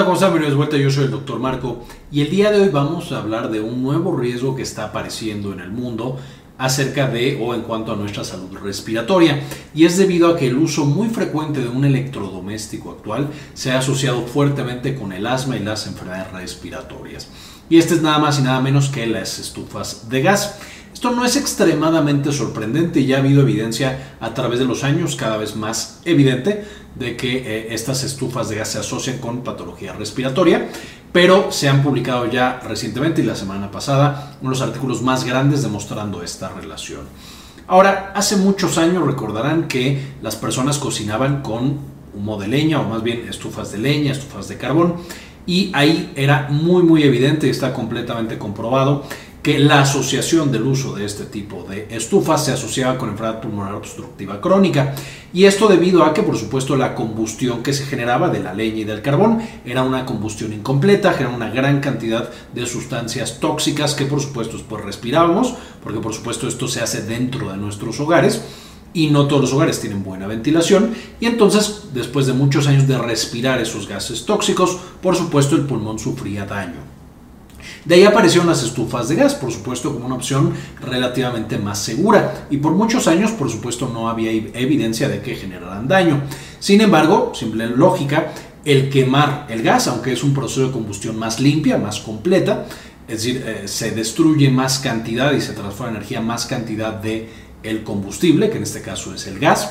Hola, ¿cómo están? Bienvenidos de vuelta, yo soy el doctor Marco y el día de hoy vamos a hablar de un nuevo riesgo que está apareciendo en el mundo acerca de o en cuanto a nuestra salud respiratoria y es debido a que el uso muy frecuente de un electrodoméstico actual se ha asociado fuertemente con el asma y las enfermedades respiratorias. Y este es nada más y nada menos que las estufas de gas. Esto no es extremadamente sorprendente ya ha habido evidencia a través de los años cada vez más evidente de que eh, estas estufas de gas se asocian con patología respiratoria, pero se han publicado ya recientemente y la semana pasada unos artículos más grandes demostrando esta relación. Ahora, hace muchos años recordarán que las personas cocinaban con humo de leña o más bien estufas de leña, estufas de carbón y ahí era muy muy evidente y está completamente comprobado que la asociación del uso de este tipo de estufas se asociaba con enfermedad pulmonar obstructiva crónica. Y esto debido a que, por supuesto, la combustión que se generaba de la leña y del carbón era una combustión incompleta, generaba una gran cantidad de sustancias tóxicas que, por supuesto, después respirábamos, porque, por supuesto, esto se hace dentro de nuestros hogares y no todos los hogares tienen buena ventilación y entonces después de muchos años de respirar esos gases tóxicos, por supuesto el pulmón sufría daño. De ahí aparecieron las estufas de gas, por supuesto, como una opción relativamente más segura. Y por muchos años, por supuesto, no había evidencia de que generaran daño. Sin embargo, simple lógica, el quemar el gas, aunque es un proceso de combustión más limpia, más completa, es decir, eh, se destruye más cantidad y se transforma en energía más cantidad de el combustible, que en este caso es el gas,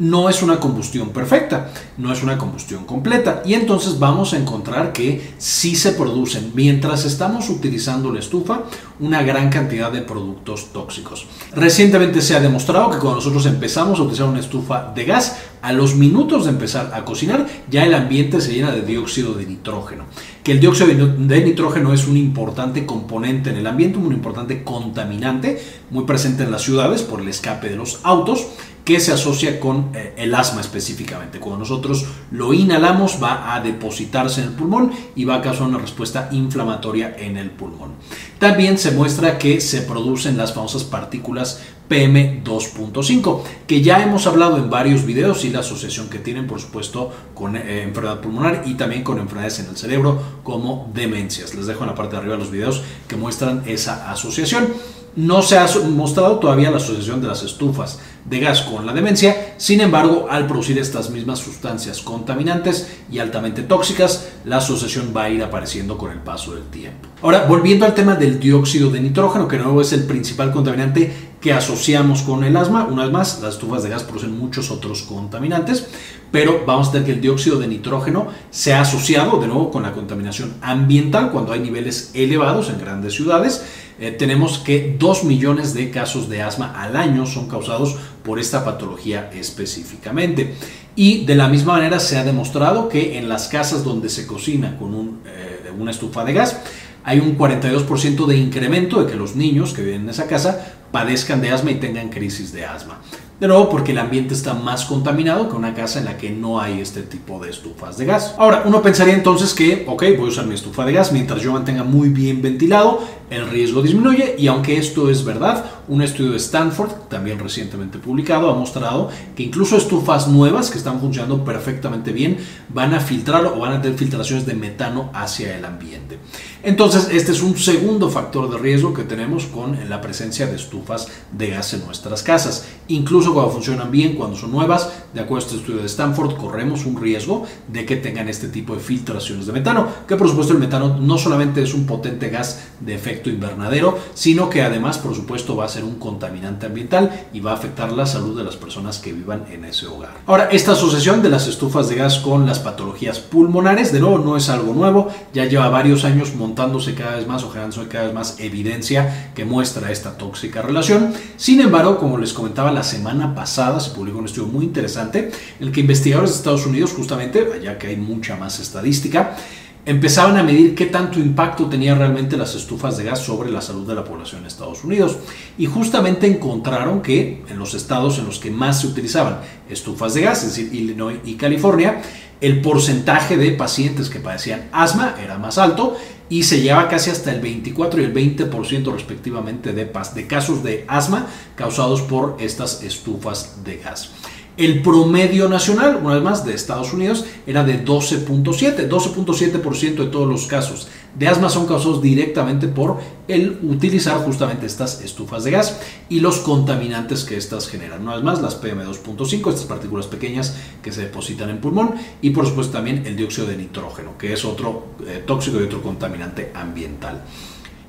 no es una combustión perfecta, no es una combustión completa. Y entonces vamos a encontrar que sí se producen, mientras estamos utilizando la estufa, una gran cantidad de productos tóxicos. Recientemente se ha demostrado que cuando nosotros empezamos a utilizar una estufa de gas, a los minutos de empezar a cocinar, ya el ambiente se llena de dióxido de nitrógeno. Que el dióxido de nitrógeno es un importante componente en el ambiente, un importante contaminante, muy presente en las ciudades por el escape de los autos que se asocia con eh, el asma específicamente. Cuando nosotros lo inhalamos va a depositarse en el pulmón y va a causar una respuesta inflamatoria en el pulmón. También se muestra que se producen las famosas partículas PM2.5, que ya hemos hablado en varios videos y la asociación que tienen, por supuesto, con eh, enfermedad pulmonar y también con enfermedades en el cerebro como demencias. Les dejo en la parte de arriba los videos que muestran esa asociación. No se ha mostrado todavía la asociación de las estufas de gas con la demencia, sin embargo, al producir estas mismas sustancias contaminantes y altamente tóxicas, la asociación va a ir apareciendo con el paso del tiempo. Ahora, volviendo al tema del dióxido de nitrógeno, que no es el principal contaminante que asociamos con el asma. Una vez más, las estufas de gas producen muchos otros contaminantes, pero vamos a tener que el dióxido de nitrógeno se ha asociado de nuevo con la contaminación ambiental cuando hay niveles elevados en grandes ciudades. Eh, tenemos que 2 millones de casos de asma al año son causados por esta patología específicamente. Y de la misma manera se ha demostrado que en las casas donde se cocina con eh, una estufa de gas, hay un 42% de incremento de que los niños que viven en esa casa padezcan de asma y tengan crisis de asma. De nuevo, porque el ambiente está más contaminado que una casa en la que no hay este tipo de estufas de gas. Ahora, uno pensaría entonces que, ok, voy a usar mi estufa de gas mientras yo mantenga muy bien ventilado, el riesgo disminuye y aunque esto es verdad, un estudio de Stanford, también recientemente publicado, ha mostrado que incluso estufas nuevas que están funcionando perfectamente bien van a filtrar o van a tener filtraciones de metano hacia el ambiente. Entonces, este es un segundo factor de riesgo que tenemos con la presencia de estufas de gas en nuestras casas. Incluso cuando funcionan bien, cuando son nuevas, de acuerdo a este estudio de Stanford, corremos un riesgo de que tengan este tipo de filtraciones de metano, que por supuesto el metano no solamente es un potente gas de efecto invernadero, sino que además, por supuesto, va a ser un contaminante ambiental y va a afectar la salud de las personas que vivan en ese hogar. Ahora, esta asociación de las estufas de gas con las patologías pulmonares, de nuevo, no es algo nuevo, ya lleva varios años montándose cada vez más o generándose cada vez más evidencia que muestra esta tóxica relación. Sin embargo, como les comentaba la semana pasada se publicó un estudio muy interesante en el que investigadores de Estados Unidos, justamente, allá que hay mucha más estadística, empezaban a medir qué tanto impacto tenían realmente las estufas de gas sobre la salud de la población en Estados Unidos. Y justamente encontraron que en los estados en los que más se utilizaban estufas de gas, es decir, Illinois y California, el porcentaje de pacientes que padecían asma era más alto y se lleva casi hasta el 24 y el 20% respectivamente de, de casos de asma causados por estas estufas de gas. El promedio nacional, una vez más, de Estados Unidos era de 12.7. 12.7% de todos los casos de asma son causados directamente por el utilizar justamente estas estufas de gas y los contaminantes que estas generan. Una vez más, las PM2.5, estas partículas pequeñas que se depositan en pulmón y por supuesto también el dióxido de nitrógeno, que es otro eh, tóxico y otro contaminante ambiental.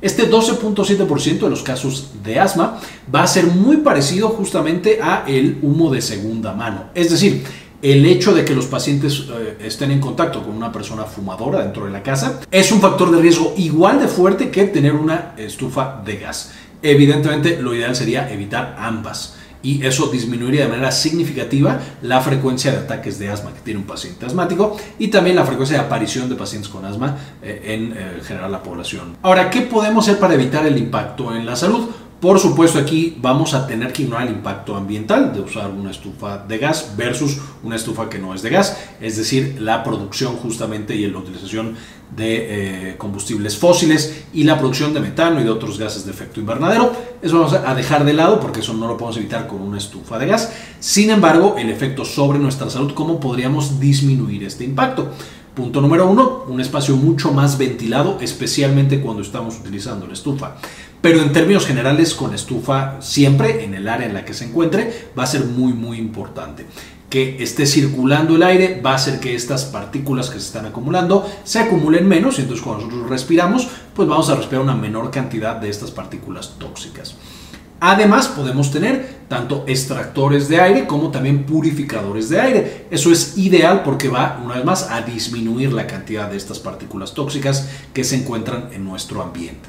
Este 12.7% de los casos de asma va a ser muy parecido justamente a el humo de segunda mano. Es decir, el hecho de que los pacientes eh, estén en contacto con una persona fumadora dentro de la casa es un factor de riesgo igual de fuerte que tener una estufa de gas. Evidentemente, lo ideal sería evitar ambas y eso disminuiría de manera significativa la frecuencia de ataques de asma que tiene un paciente asmático y también la frecuencia de aparición de pacientes con asma eh, en eh, general la población. Ahora, ¿qué podemos hacer para evitar el impacto en la salud? Por supuesto, aquí vamos a tener que ignorar el impacto ambiental de usar una estufa de gas versus una estufa que no es de gas, es decir, la producción justamente y la utilización de eh, combustibles fósiles y la producción de metano y de otros gases de efecto invernadero. Eso vamos a dejar de lado porque eso no lo podemos evitar con una estufa de gas. Sin embargo, el efecto sobre nuestra salud, ¿cómo podríamos disminuir este impacto? Punto número uno, un espacio mucho más ventilado, especialmente cuando estamos utilizando la estufa. Pero en términos generales, con estufa siempre en el área en la que se encuentre va a ser muy, muy importante. Que esté circulando el aire va a hacer que estas partículas que se están acumulando se acumulen menos y entonces cuando nosotros respiramos, pues vamos a respirar una menor cantidad de estas partículas tóxicas. Además, podemos tener tanto extractores de aire como también purificadores de aire. Eso es ideal porque va, una vez más, a disminuir la cantidad de estas partículas tóxicas que se encuentran en nuestro ambiente.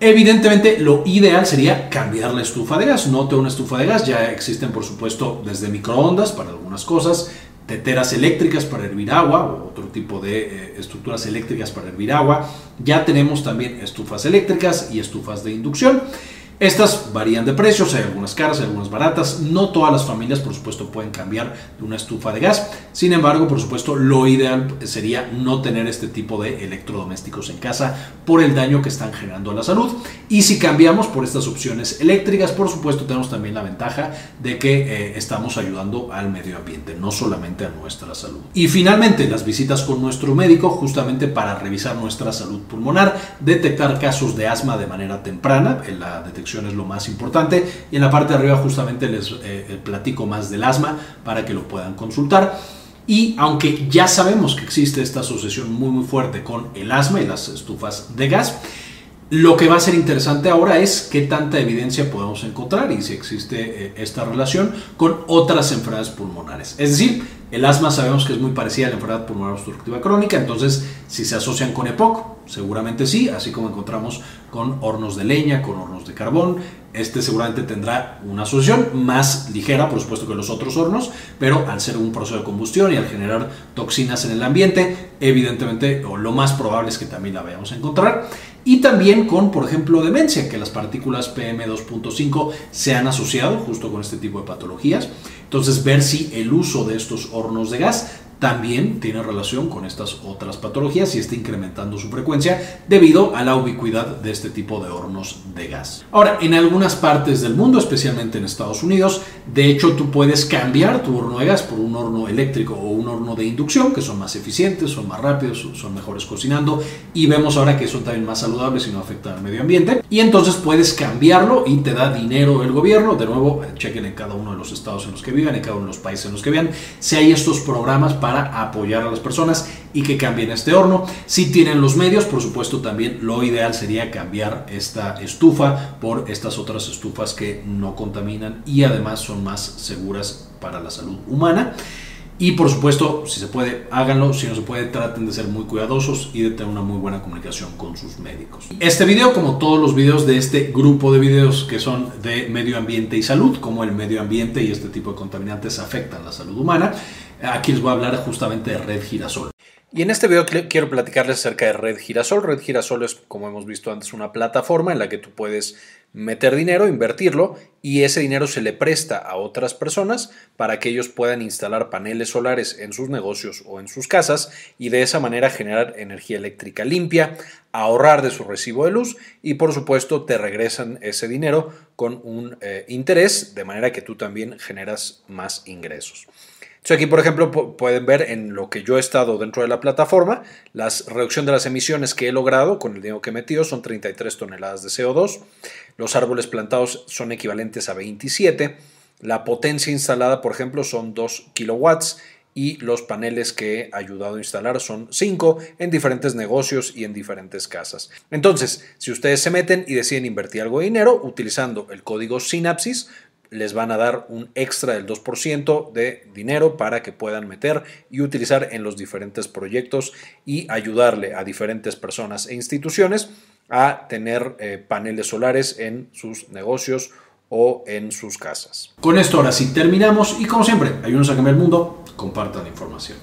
Evidentemente, lo ideal sería cambiar la estufa de gas. No tengo una estufa de gas, ya existen, por supuesto, desde microondas para algunas cosas, teteras eléctricas para hervir agua o otro tipo de eh, estructuras eléctricas para hervir agua. Ya tenemos también estufas eléctricas y estufas de inducción. Estas varían de precios, hay algunas caras, hay algunas baratas. No todas las familias, por supuesto, pueden cambiar de una estufa de gas. Sin embargo, por supuesto, lo ideal sería no tener este tipo de electrodomésticos en casa por el daño que están generando a la salud. Y si cambiamos por estas opciones eléctricas, por supuesto, tenemos también la ventaja de que eh, estamos ayudando al medio ambiente, no solamente a nuestra salud. Y finalmente, las visitas con nuestro médico, justamente para revisar nuestra salud pulmonar, detectar casos de asma de manera temprana, en la detección es lo más importante. Y en la parte de arriba justamente les eh, eh, platico más del asma para que lo puedan consultar. Y aunque ya sabemos que existe esta asociación muy muy fuerte con el asma y las estufas de gas, lo que va a ser interesante ahora es qué tanta evidencia podemos encontrar y si existe eh, esta relación con otras enfermedades pulmonares. Es decir, el asma sabemos que es muy parecida a la enfermedad pulmonar obstructiva crónica, entonces si se asocian con EPOC, seguramente sí, así como encontramos con hornos de leña, con hornos de carbón, este seguramente tendrá una asociación más ligera, por supuesto, que los otros hornos, pero al ser un proceso de combustión y al generar toxinas en el ambiente, evidentemente, o lo más probable es que también la vayamos a encontrar. Y también con, por ejemplo, demencia, que las partículas PM2.5 se han asociado justo con este tipo de patologías. Entonces, ver si el uso de estos hornos de gas también tiene relación con estas otras patologías y está incrementando su frecuencia debido a la ubicuidad de este tipo de hornos de gas. Ahora, en algunas partes del mundo, especialmente en Estados Unidos, de hecho tú puedes cambiar tu horno de gas por un horno eléctrico o un horno de inducción, que son más eficientes, son más rápidos, son mejores cocinando y vemos ahora que son también más saludables y no afectan al medio ambiente. Y entonces puedes cambiarlo y te da dinero el gobierno. De nuevo, chequen en cada uno de los estados en los que vivan, en cada uno de los países en los que vivan, si hay estos programas para apoyar a las personas y que cambien este horno. Si tienen los medios, por supuesto, también lo ideal sería cambiar esta estufa por estas otras estufas que no contaminan y además son más seguras para la salud humana. Y por supuesto, si se puede, háganlo. Si no se puede, traten de ser muy cuidadosos y de tener una muy buena comunicación con sus médicos. Este video, como todos los videos de este grupo de videos que son de medio ambiente y salud, como el medio ambiente y este tipo de contaminantes afectan la salud humana, Aquí les voy a hablar justamente de red girasol. Y en este video quiero platicarles acerca de Red Girasol. Red Girasol es, como hemos visto antes, una plataforma en la que tú puedes meter dinero, invertirlo y ese dinero se le presta a otras personas para que ellos puedan instalar paneles solares en sus negocios o en sus casas y de esa manera generar energía eléctrica limpia, ahorrar de su recibo de luz y por supuesto te regresan ese dinero con un eh, interés de manera que tú también generas más ingresos aquí, por ejemplo, pueden ver en lo que yo he estado dentro de la plataforma, la reducción de las emisiones que he logrado con el dinero que he metido son 33 toneladas de CO2. Los árboles plantados son equivalentes a 27. La potencia instalada, por ejemplo, son 2 kilowatts y los paneles que he ayudado a instalar son 5 en diferentes negocios y en diferentes casas. Entonces, si ustedes se meten y deciden invertir algo de dinero utilizando el código Synapsis, les van a dar un extra del 2% de dinero para que puedan meter y utilizar en los diferentes proyectos y ayudarle a diferentes personas e instituciones a tener eh, paneles solares en sus negocios o en sus casas. Con esto ahora sí terminamos y como siempre, ayúdenos a cambiar el mundo, compartan la información.